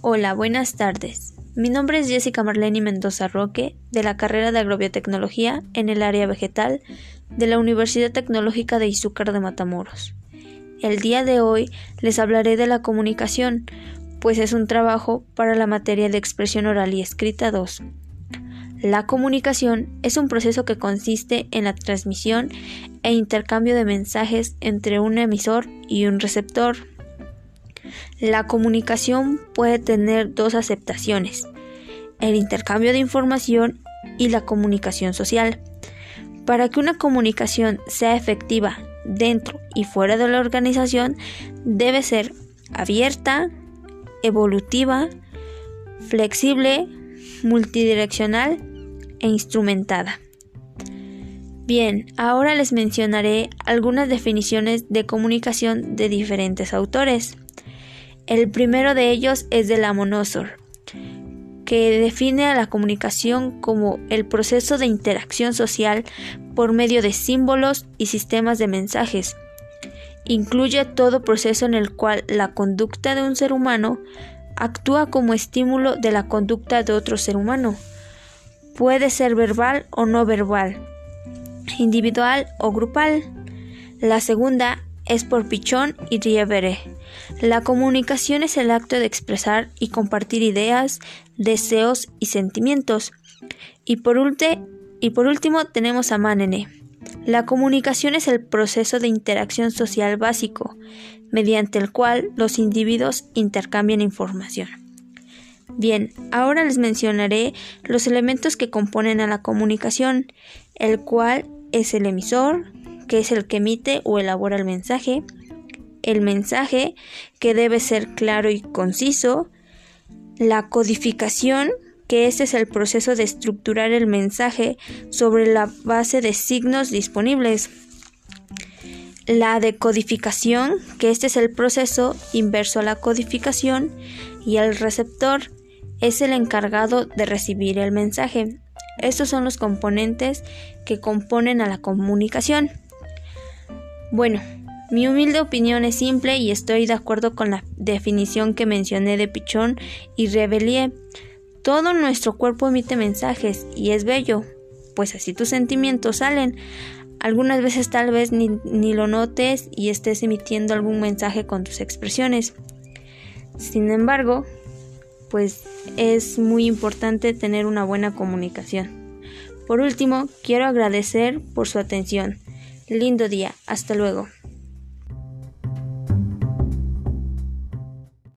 Hola, buenas tardes. Mi nombre es Jessica Marlene Mendoza Roque, de la carrera de Agrobiotecnología en el área vegetal de la Universidad Tecnológica de Izúcar de Matamoros. El día de hoy les hablaré de la comunicación, pues es un trabajo para la materia de expresión oral y escrita 2. La comunicación es un proceso que consiste en la transmisión e intercambio de mensajes entre un emisor y un receptor. La comunicación puede tener dos aceptaciones, el intercambio de información y la comunicación social. Para que una comunicación sea efectiva dentro y fuera de la organización, debe ser abierta, evolutiva, flexible, multidireccional e instrumentada. Bien, ahora les mencionaré algunas definiciones de comunicación de diferentes autores. El primero de ellos es de la Monosor, que define a la comunicación como el proceso de interacción social por medio de símbolos y sistemas de mensajes. Incluye todo proceso en el cual la conducta de un ser humano actúa como estímulo de la conducta de otro ser humano Puede ser verbal o no verbal, individual o grupal. La segunda es por Pichón y Rievere. La comunicación es el acto de expresar y compartir ideas, deseos y sentimientos. Y por, y por último tenemos a Manene. La comunicación es el proceso de interacción social básico, mediante el cual los individuos intercambian información. Bien, ahora les mencionaré los elementos que componen a la comunicación, el cual es el emisor, que es el que emite o elabora el mensaje, el mensaje, que debe ser claro y conciso, la codificación, que este es el proceso de estructurar el mensaje sobre la base de signos disponibles. La decodificación, que este es el proceso inverso a la codificación, y el receptor, es el encargado de recibir el mensaje. Estos son los componentes que componen a la comunicación. Bueno, mi humilde opinión es simple y estoy de acuerdo con la definición que mencioné de Pichón y Revelie. Todo nuestro cuerpo emite mensajes y es bello, pues así tus sentimientos salen. Algunas veces tal vez ni, ni lo notes y estés emitiendo algún mensaje con tus expresiones. Sin embargo, pues es muy importante tener una buena comunicación. Por último, quiero agradecer por su atención. Lindo día. Hasta luego.